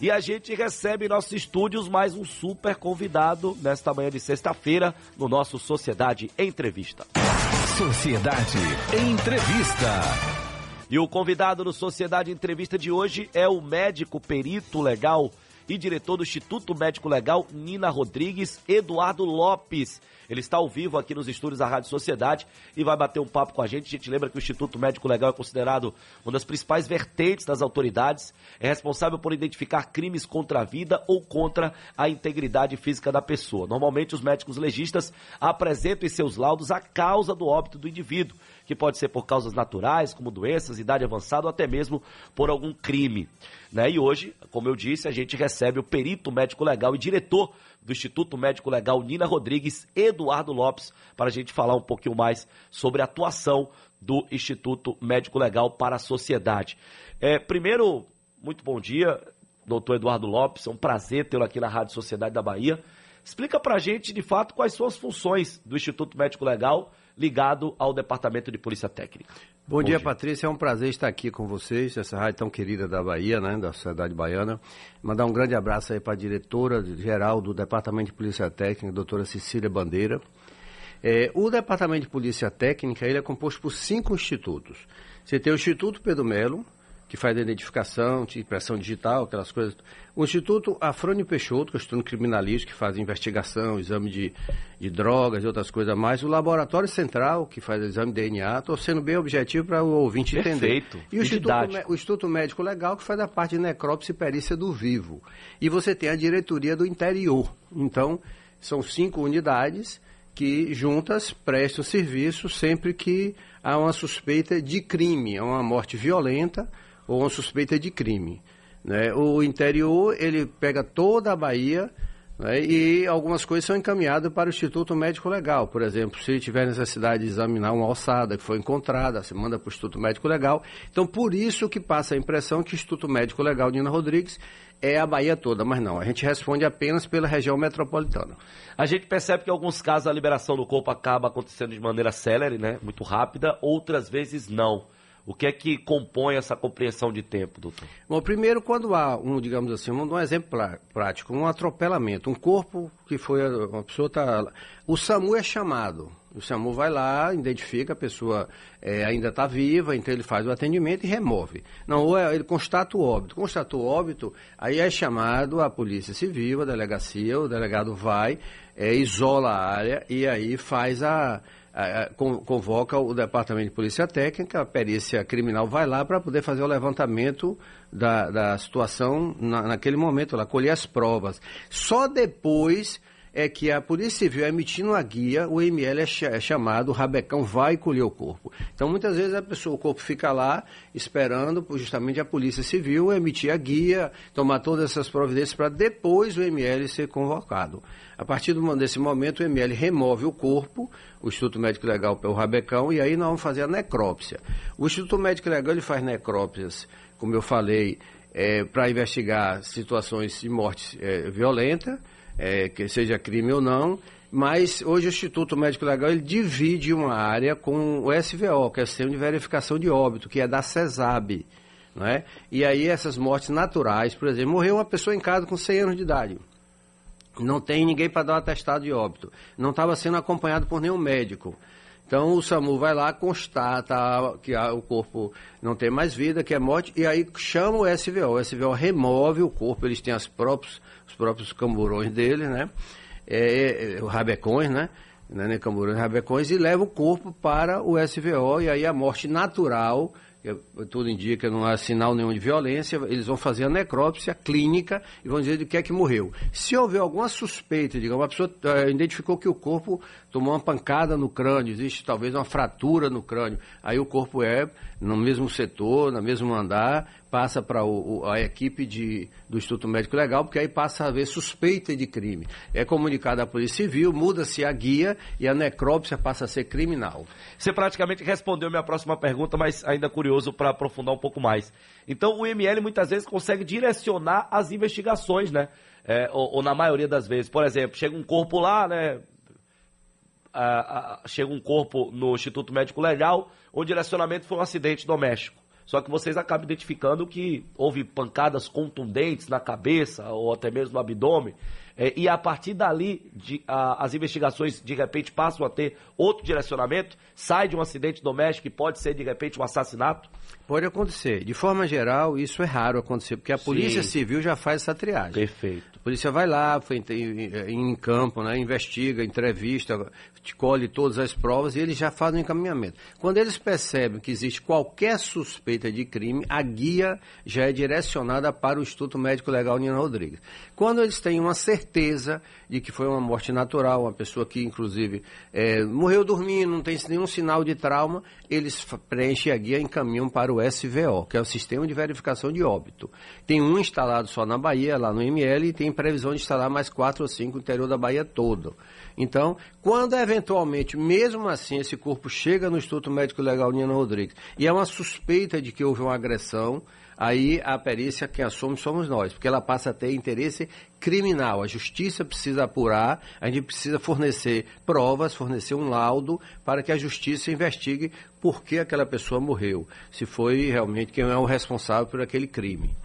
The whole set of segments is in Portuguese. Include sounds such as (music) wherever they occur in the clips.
E a gente recebe em nossos estúdios mais um super convidado nesta manhã de sexta-feira no nosso Sociedade Entrevista. Sociedade Entrevista. E o convidado no Sociedade Entrevista de hoje é o médico perito legal e diretor do Instituto Médico Legal, Nina Rodrigues, Eduardo Lopes. Ele está ao vivo aqui nos estúdios da Rádio Sociedade e vai bater um papo com a gente. A gente lembra que o Instituto Médico Legal é considerado uma das principais vertentes das autoridades, é responsável por identificar crimes contra a vida ou contra a integridade física da pessoa. Normalmente, os médicos legistas apresentam em seus laudos a causa do óbito do indivíduo, que pode ser por causas naturais, como doenças, idade avançada ou até mesmo por algum crime. Né? E hoje, como eu disse, a gente recebe o perito médico legal e diretor do Instituto Médico Legal Nina Rodrigues, Eduardo Lopes, para a gente falar um pouquinho mais sobre a atuação do Instituto Médico Legal para a sociedade. É, primeiro, muito bom dia, doutor Eduardo Lopes, é um prazer tê-lo aqui na Rádio Sociedade da Bahia. Explica para a gente, de fato, quais são as funções do Instituto Médico Legal ligado ao Departamento de Polícia Técnica. Bom, Bom dia, dia, Patrícia. É um prazer estar aqui com vocês, essa rádio tão querida da Bahia, né, da Sociedade Baiana. Mandar um grande abraço aí para a diretora geral do Departamento de Polícia Técnica, doutora Cecília Bandeira. É, o Departamento de Polícia Técnica ele é composto por cinco institutos. Você tem o Instituto Pedro Melo, que faz a identificação, de impressão digital, aquelas coisas. O Instituto Afrânio Peixoto, que é o Instituto Criminalístico, que faz investigação, exame de, de drogas e outras coisas mais. O Laboratório Central, que faz exame de DNA. Estou sendo bem objetivo para o ouvinte Perfeito. entender. E o Instituto, o Instituto Médico Legal, que faz a parte de necrópsia e perícia do vivo. E você tem a diretoria do interior. Então, são cinco unidades que juntas prestam serviço sempre que há uma suspeita de crime, há uma morte violenta ou uma suspeita de crime. Né? O interior, ele pega toda a Bahia né? e algumas coisas são encaminhadas para o Instituto Médico Legal. Por exemplo, se tiver necessidade de examinar uma alçada que foi encontrada, você manda para o Instituto Médico Legal. Então, por isso que passa a impressão que o Instituto Médico Legal Nina Rodrigues é a Bahia toda, mas não, a gente responde apenas pela região metropolitana. A gente percebe que em alguns casos a liberação do corpo acaba acontecendo de maneira célere, né, muito rápida, outras vezes não. O que é que compõe essa compreensão de tempo, doutor? Bom, primeiro, quando há um, digamos assim, um, um exemplo prático, um atropelamento, um corpo que foi, uma pessoa está... O SAMU é chamado, o SAMU vai lá, identifica a pessoa é, ainda está viva, então ele faz o atendimento e remove. Não, ou é, ele constata o óbito. Constatou o óbito, aí é chamado a Polícia Civil, a delegacia, o delegado vai, é, isola a área e aí faz a convoca o Departamento de Polícia Técnica, a perícia criminal vai lá para poder fazer o levantamento da, da situação na, naquele momento, ela colher as provas. Só depois é que a Polícia Civil emitindo a guia, o ML é, é chamado, o rabecão vai colher o corpo. Então, muitas vezes a pessoa, o corpo fica lá esperando justamente a Polícia Civil emitir a guia, tomar todas essas providências para depois o ML ser convocado. A partir desse momento, o ML remove o corpo, o Instituto Médico Legal pelo rabecão, e aí nós vamos fazer a necrópsia. O Instituto Médico Legal ele faz necrópsias, como eu falei, é, para investigar situações de morte é, violenta, é, que seja crime ou não, mas hoje o Instituto Médico Legal ele divide uma área com o SVO, que é o Sistema de Verificação de Óbito, que é da CESAB. Não é? E aí essas mortes naturais, por exemplo, morreu uma pessoa em casa com 100 anos de idade. Não tem ninguém para dar um atestado de óbito. Não estava sendo acompanhado por nenhum médico. Então o SAMU vai lá, constata que o corpo não tem mais vida, que é morte, e aí chama o SVO. O SVO remove o corpo, eles têm as próprios, os próprios camburões dele, né? É, é, rabecões, né? né? Camburões rabecões, e leva o corpo para o SVO, e aí a morte natural tudo indica, não há sinal nenhum de violência, eles vão fazer a necrópsia clínica e vão dizer de que é que morreu. Se houver alguma suspeita, digamos, a pessoa uh, identificou que o corpo tomou uma pancada no crânio, existe talvez uma fratura no crânio, aí o corpo é no mesmo setor, no mesmo andar, passa para a equipe de, do Instituto Médico Legal, porque aí passa a haver suspeita de crime. É comunicado à Polícia Civil, muda-se a guia e a necrópsia passa a ser criminal. Você praticamente respondeu minha próxima pergunta, mas ainda curioso para aprofundar um pouco mais. Então, o ML muitas vezes consegue direcionar as investigações, né? É, ou, ou, na maioria das vezes. Por exemplo, chega um corpo lá, né? chega um corpo no Instituto Médico Legal, o direcionamento foi um acidente doméstico Só que vocês acabam identificando que houve pancadas contundentes na cabeça ou até mesmo no abdômen. É, e a partir dali, de, a, as investigações de repente passam a ter outro direcionamento, sai de um acidente doméstico e pode ser de repente um assassinato? Pode acontecer. De forma geral, isso é raro acontecer, porque a Polícia Sim. Civil já faz essa triagem. Perfeito. A polícia vai lá, foi em, em, campo, né, investiga, entrevista, colhe todas as provas e eles já fazem o encaminhamento. Quando eles percebem que existe qualquer suspeita de crime, a guia já é direcionada para o Instituto Médico Legal Nina Rodrigues. Quando eles têm uma certeza de que foi uma morte natural, uma pessoa que, inclusive, é, morreu dormindo, não tem nenhum sinal de trauma, eles preenchem a guia e encaminham para o SVO, que é o Sistema de Verificação de Óbito. Tem um instalado só na Bahia, lá no ML, e tem previsão de instalar mais quatro ou cinco no interior da Bahia todo. Então, quando eventualmente, mesmo assim, esse corpo chega no Instituto Médico Legal Nina Rodrigues e é uma suspeita de que houve uma agressão, aí a perícia quem assume somos nós, porque ela passa a ter interesse criminal. A justiça precisa apurar, a gente precisa fornecer provas, fornecer um laudo para que a justiça investigue por que aquela pessoa morreu, se foi realmente quem é o responsável por aquele crime.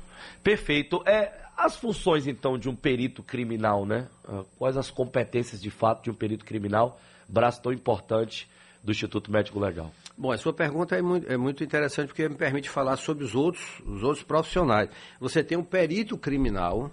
Perfeito. É, as funções, então, de um perito criminal, né? Ah, quais as competências, de fato, de um perito criminal, braço tão importante do Instituto Médico Legal? Bom, a sua pergunta é muito, é muito, interessante porque me permite falar sobre os outros, os outros profissionais. Você tem um perito criminal,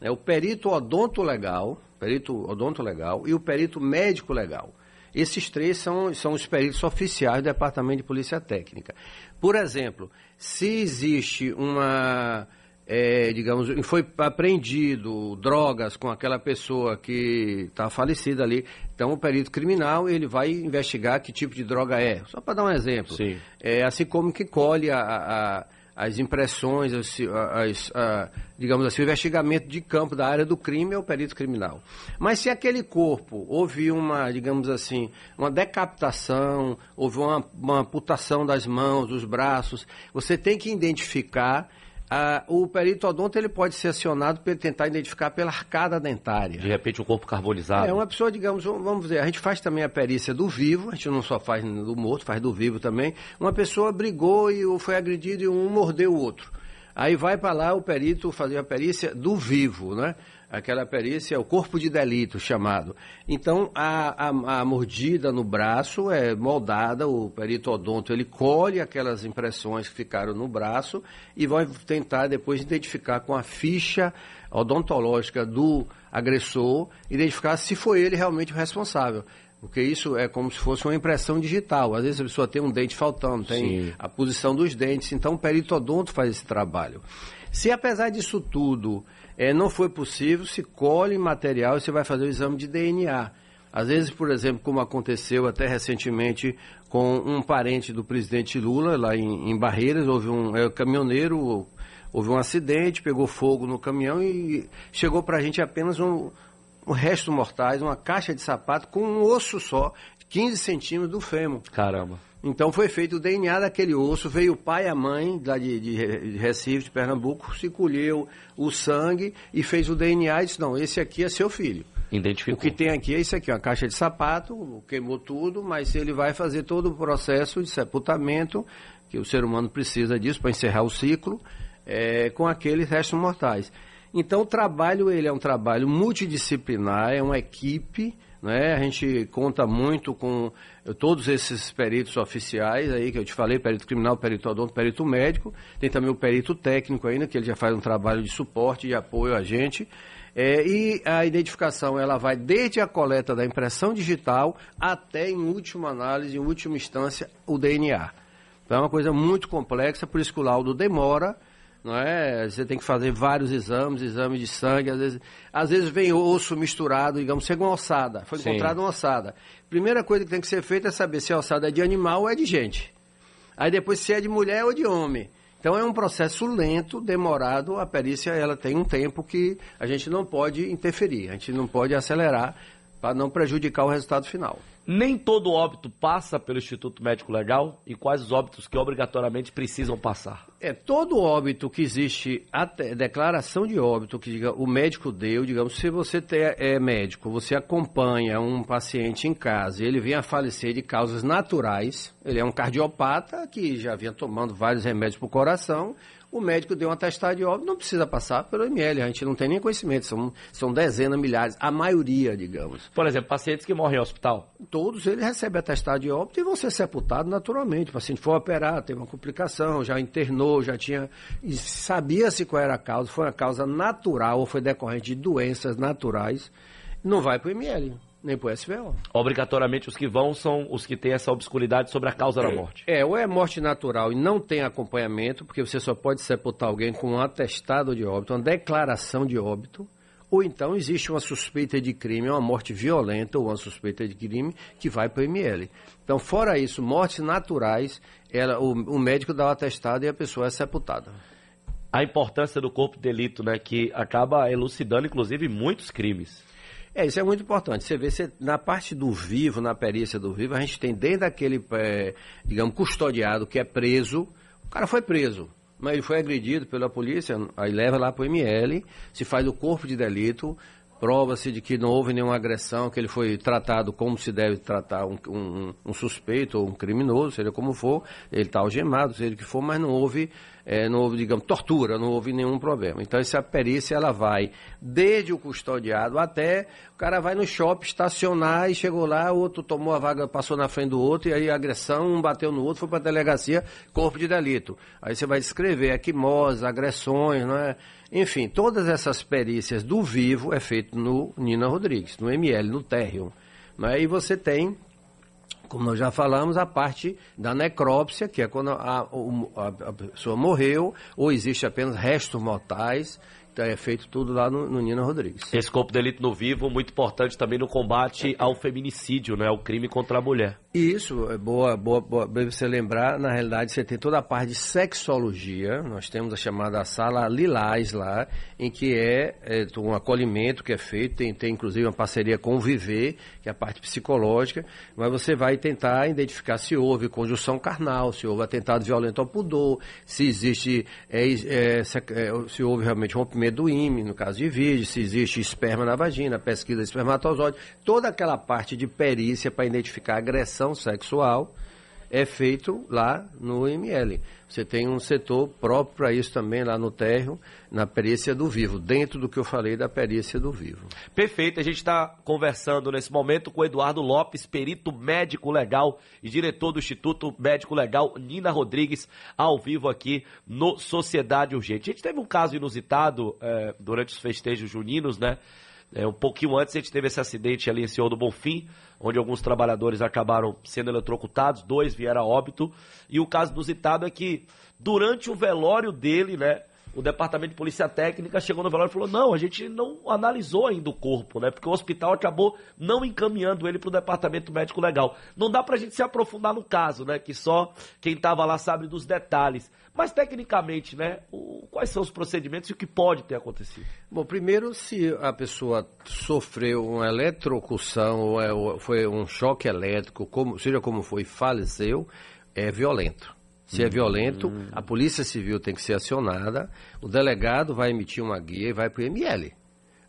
né, o perito odonto legal, perito odonto legal e o perito médico legal. Esses três são, são os peritos oficiais do Departamento de Polícia Técnica. Por exemplo, se existe uma é, digamos, foi apreendido drogas com aquela pessoa que está falecida ali. Então, o perito criminal ele vai investigar que tipo de droga é. Só para dar um exemplo. Sim. É, assim como que colhe a, a, as impressões, as, as, a, digamos assim, o investimento de campo da área do crime é o perito criminal. Mas se aquele corpo houve uma, digamos assim, uma decapitação, houve uma, uma amputação das mãos, dos braços, você tem que identificar ah, o perito odonto ele pode ser acionado para tentar identificar pela arcada dentária. De repente o corpo carbonizado. É uma pessoa, digamos, vamos dizer, a gente faz também a perícia do vivo, a gente não só faz do morto, faz do vivo também. Uma pessoa brigou e foi agredido e um mordeu o outro. Aí vai para lá o perito fazer a perícia do vivo, né? aquela perícia, é o corpo de delito chamado. Então, a, a, a, mordida no braço é moldada, o perito odonto ele colhe aquelas impressões que ficaram no braço e vai tentar depois identificar com a ficha odontológica do agressor, identificar se foi ele realmente o responsável. Porque isso é como se fosse uma impressão digital. Às vezes a pessoa tem um dente faltando, tem Sim. a posição dos dentes. Então o perito odonto faz esse trabalho. Se apesar disso tudo é, não foi possível, se colhe material e você vai fazer o exame de DNA. Às vezes, por exemplo, como aconteceu até recentemente com um parente do presidente Lula, lá em, em Barreiras, houve um é, caminhoneiro, houve um acidente, pegou fogo no caminhão e chegou para a gente apenas um, um resto mortais, uma caixa de sapato com um osso só, 15 centímetros do fêmur. Caramba. Então foi feito o DNA daquele osso, veio o pai e a mãe lá de, de Recife, de Pernambuco, se colheu o sangue e fez o DNA e disse, não, esse aqui é seu filho. Identificou. O que tem aqui é isso aqui, uma caixa de sapato, queimou tudo, mas ele vai fazer todo o processo de sepultamento, que o ser humano precisa disso para encerrar o ciclo, é, com aqueles restos mortais. Então o trabalho ele é um trabalho multidisciplinar, é uma equipe, né? A gente conta muito com todos esses peritos oficiais aí que eu te falei, perito criminal, perito odonto, perito médico. Tem também o perito técnico ainda, que ele já faz um trabalho de suporte e apoio a gente. É, e a identificação ela vai desde a coleta da impressão digital até, em última análise, em última instância, o DNA. Então é uma coisa muito complexa, por isso que o laudo demora não é? Você tem que fazer vários exames, exames de sangue, às vezes, às vezes vem osso misturado, digamos, chega uma ossada, foi encontrada uma ossada. Primeira coisa que tem que ser feita é saber se a ossada é de animal ou é de gente. Aí depois se é de mulher ou de homem. Então é um processo lento, demorado, a perícia ela tem um tempo que a gente não pode interferir, a gente não pode acelerar para não prejudicar o resultado final. Nem todo óbito passa pelo Instituto Médico Legal e quais os óbitos que obrigatoriamente precisam passar? É, todo óbito que existe, até, declaração de óbito que diga, o médico deu, digamos, se você ter, é médico, você acompanha um paciente em casa e ele vem a falecer de causas naturais, ele é um cardiopata que já vinha tomando vários remédios para o coração, o médico deu um atestado de óbito, não precisa passar pelo ML, a gente não tem nem conhecimento, são, são dezenas, milhares, a maioria, digamos. Por exemplo, pacientes que morrem em hospital. Todos eles recebem atestado de óbito e vão ser sepultados naturalmente. O paciente foi operado, teve uma complicação, já internou, já tinha. Sabia-se qual era a causa, foi uma causa natural ou foi decorrente de doenças naturais, não vai para o ML nem para o SVO. Obrigatoriamente os que vão são os que têm essa obscuridade sobre a causa é, da morte. É, ou é morte natural e não tem acompanhamento, porque você só pode sepultar alguém com um atestado de óbito, uma declaração de óbito, ou então existe uma suspeita de crime, uma morte violenta ou uma suspeita de crime que vai para o ML. Então, fora isso, mortes naturais, ela, o, o médico dá o atestado e a pessoa é sepultada a importância do corpo de delito, né, que acaba elucidando, inclusive, muitos crimes. É, isso é muito importante. Você vê, você, na parte do vivo, na perícia do vivo, a gente tem desde aquele, é, digamos, custodiado que é preso, o cara foi preso, mas ele foi agredido pela polícia, aí leva lá para o ML, se faz o corpo de delito, prova-se de que não houve nenhuma agressão, que ele foi tratado como se deve tratar um, um, um suspeito ou um criminoso, seja como for, ele está algemado, seja o que for, mas não houve, é, não houve, digamos, tortura, não houve nenhum problema. Então, essa perícia, ela vai desde o custodiado até o cara vai no shopping estacionar e chegou lá, outro tomou a vaga, passou na frente do outro, e aí agressão, um bateu no outro, foi para a delegacia, corpo de delito. Aí você vai descrever equimose, agressões, não é? Enfim, todas essas perícias do vivo é feito no Nina Rodrigues, no ML, no térreo. Né? E você tem, como nós já falamos, a parte da necrópsia, que é quando a, a, a pessoa morreu ou existe apenas restos mortais então, é feito tudo lá no, no Nina Rodrigues. Esse corpo de delito no vivo, muito importante também no combate ao feminicídio, né? Ao crime contra a mulher. Isso, é boa, boa, boa você lembrar, na realidade você tem toda a parte de sexologia, nós temos a chamada sala Lilás lá, em que é, é um acolhimento que é feito, tem, tem inclusive uma parceria com o Viver, que é a parte psicológica, mas você vai tentar identificar se houve conjunção carnal, se houve atentado violento ao pudor, se existe, é, é, se, é, se houve realmente rompimento do IME, no caso de vídeo, se existe esperma na vagina, pesquisa de espermatozoide, toda aquela parte de perícia para identificar agressão sexual é feito lá no IML. Você tem um setor próprio para isso também lá no térreo, na perícia do vivo, dentro do que eu falei da perícia do vivo. Perfeito, a gente está conversando nesse momento com Eduardo Lopes, perito médico legal e diretor do Instituto Médico Legal Nina Rodrigues, ao vivo aqui no Sociedade Urgente. A gente teve um caso inusitado é, durante os festejos juninos, né? É, um pouquinho antes a gente teve esse acidente ali em Senhor do Bonfim, onde alguns trabalhadores acabaram sendo eletrocutados, dois vieram a óbito. E o caso do Zitado é que durante o velório dele, né, o departamento de polícia técnica chegou no velório e falou: não, a gente não analisou ainda o corpo, né? Porque o hospital acabou não encaminhando ele para o departamento médico legal. Não dá para a gente se aprofundar no caso, né? Que só quem estava lá sabe dos detalhes. Mas tecnicamente, né? O, quais são os procedimentos e o que pode ter acontecido? Bom, primeiro, se a pessoa sofreu uma eletrocução ou, é, foi um choque elétrico, como, seja como foi, faleceu, é violento. Se é violento, a Polícia Civil tem que ser acionada, o delegado vai emitir uma guia e vai para o ML.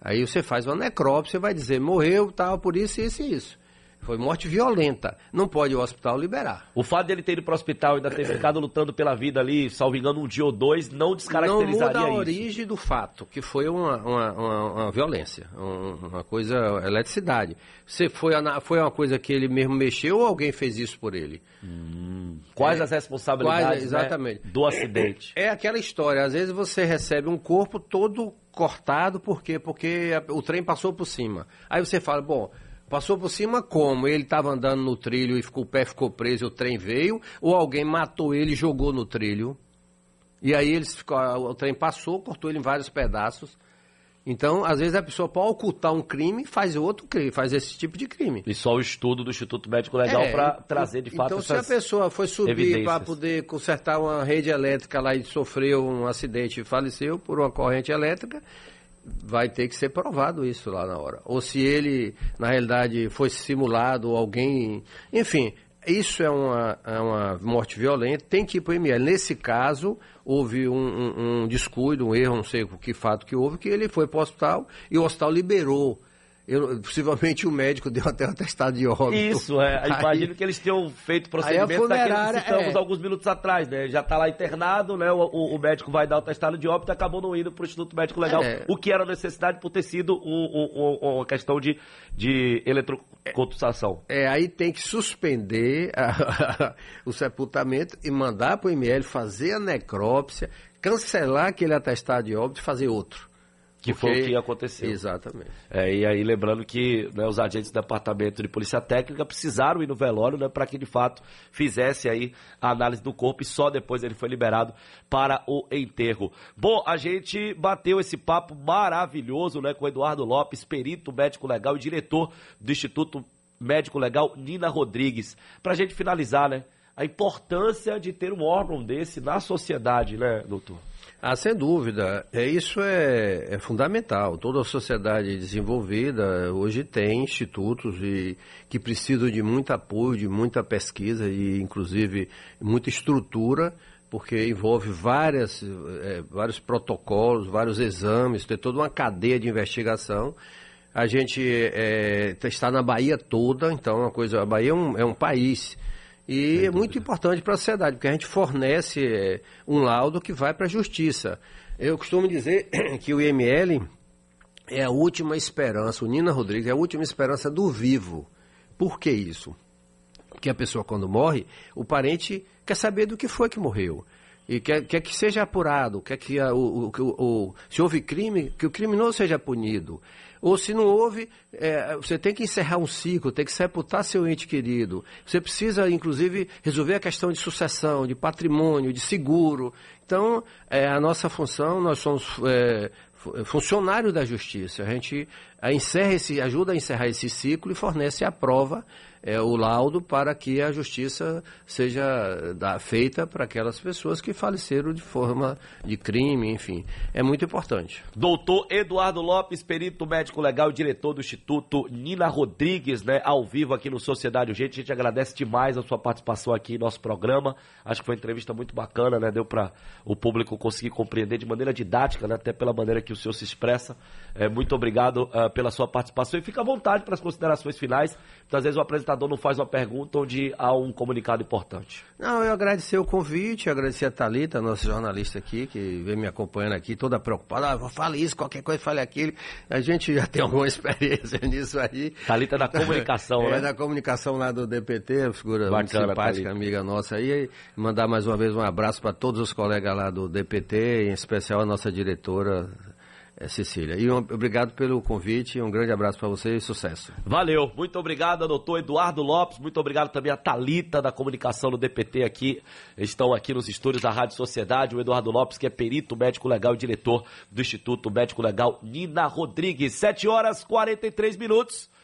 Aí você faz uma necrópsia, vai dizer, morreu, tal, por isso, isso e isso. Foi morte violenta. Não pode o hospital liberar. O fato dele ter ido para o hospital e ainda ter ficado lutando pela vida ali, salvo engano, um dia ou dois, não descaracterizaria isso. Não muda a origem do fato, que foi uma, uma, uma, uma violência, uma coisa, eletricidade. Você foi, foi uma coisa que ele mesmo mexeu ou alguém fez isso por ele? Hum. Quais é, as responsabilidades quais, né, exatamente. Né, do acidente? É, é aquela história, às vezes você recebe um corpo todo cortado, por quê? Porque o trem passou por cima. Aí você fala, bom, Passou por cima como? Ele estava andando no trilho e ficou, o pé ficou preso e o trem veio? Ou alguém matou ele e jogou no trilho? E aí eles ficou, o trem passou, cortou ele em vários pedaços. Então, às vezes a pessoa para ocultar um crime faz outro crime, faz esse tipo de crime. E só o estudo do Instituto Médico Legal é, para trazer de fato Então, se a pessoa foi subir para poder consertar uma rede elétrica lá e sofreu um acidente e faleceu por uma corrente elétrica, vai ter que ser provado isso lá na hora. Ou se ele, na realidade, foi simulado, alguém. Enfim, isso é uma, é uma morte violenta, tem que ir para o ML. Nesse caso, houve um, um, um, descuido, um erro, não sei o que fato que houve, que ele foi para o hospital e o hospital liberou eu, possivelmente o médico deu até um atestado de óbito. Isso, é. Aí, Imagino que eles tenham feito procedimento daquele que citamos é. alguns minutos atrás, né? Já está lá internado, né? O, o, o, médico vai dar o atestado de óbito e acabou não indo para o Instituto Médico Legal, é. o que era necessidade por ter sido uma questão de, de eletrocontusação. É, aí tem que suspender a, (laughs) o sepultamento e mandar para o ML fazer a necrópsia, cancelar aquele atestado de óbito e fazer outro. Que Porque... foi o que aconteceu. Exatamente. É, e aí, lembrando que né, os agentes do Departamento de Polícia Técnica precisaram ir no velório né, para que, de fato, fizesse aí a análise do corpo e só depois ele foi liberado para o enterro. Bom, a gente bateu esse papo maravilhoso né, com o Eduardo Lopes, perito médico legal e diretor do Instituto Médico Legal Nina Rodrigues. Para a gente finalizar, né? A importância de ter um órgão desse na sociedade, né, doutor? Ah, sem dúvida. É, isso é, é, fundamental. Toda a sociedade desenvolvida hoje tem institutos e, que precisam de muito apoio, de muita pesquisa e, inclusive, muita estrutura, porque envolve várias, é, vários protocolos, vários exames, tem toda uma cadeia de investigação. A gente é, está na Bahia toda, então é uma coisa, a Bahia é um, é um país e é muito importante para a sociedade, porque a gente fornece é, um laudo que vai para a justiça. Eu costumo dizer (clears throat) que o IML é a última esperança, o Nina Rodrigues é a última esperança do vivo. Por que isso? Porque a pessoa, quando morre, o parente quer saber do que foi que morreu. E quer, quer que seja apurado, quer que a, o, o, o, se houve crime, que o criminoso seja punido. Ou se não houve, é, você tem que encerrar um ciclo, tem que sepultar seu ente querido. Você precisa, inclusive, resolver a questão de sucessão, de patrimônio, de seguro. Então, é, a nossa função, nós somos é, funcionários da justiça. A gente encerra esse, ajuda a encerrar esse ciclo e fornece a prova é, o laudo para que a justiça seja da, feita para aquelas pessoas que faleceram de forma de crime, enfim. É muito importante. Doutor Eduardo Lopes, perito médico legal e diretor do Instituto Nina Rodrigues, né, ao vivo aqui no Sociedade Urgente. A gente agradece demais a sua participação aqui em nosso programa. Acho que foi uma entrevista muito bacana, né? Deu para o público conseguir compreender de maneira didática, né, até pela maneira que o senhor se expressa. É, muito obrigado uh, pela sua participação e fica à vontade para as considerações finais. Muitas vezes o apresentador apresentador não faz uma pergunta onde há um comunicado importante. Não, eu agradecer o convite, agradecer a Thalita, nossa jornalista aqui, que vem me acompanhando aqui, toda preocupada. Ah, fale isso, qualquer coisa, fale aquilo. A gente já (laughs) tem alguma experiência nisso aí. Thalita é da comunicação, (laughs) é, né? É da comunicação lá do DPT, figura Bacana, muito simpática, Thalita. amiga nossa aí. Mandar mais uma vez um abraço para todos os colegas lá do DPT, em especial a nossa diretora, Cecília. E um, obrigado pelo convite, um grande abraço para você e sucesso. Valeu, muito obrigado, doutor Eduardo Lopes, muito obrigado também a Talita da comunicação do DPT aqui, estão aqui nos estúdios da Rádio Sociedade, o Eduardo Lopes, que é perito médico legal e diretor do Instituto Médico Legal Nina Rodrigues. 7 horas 43 minutos.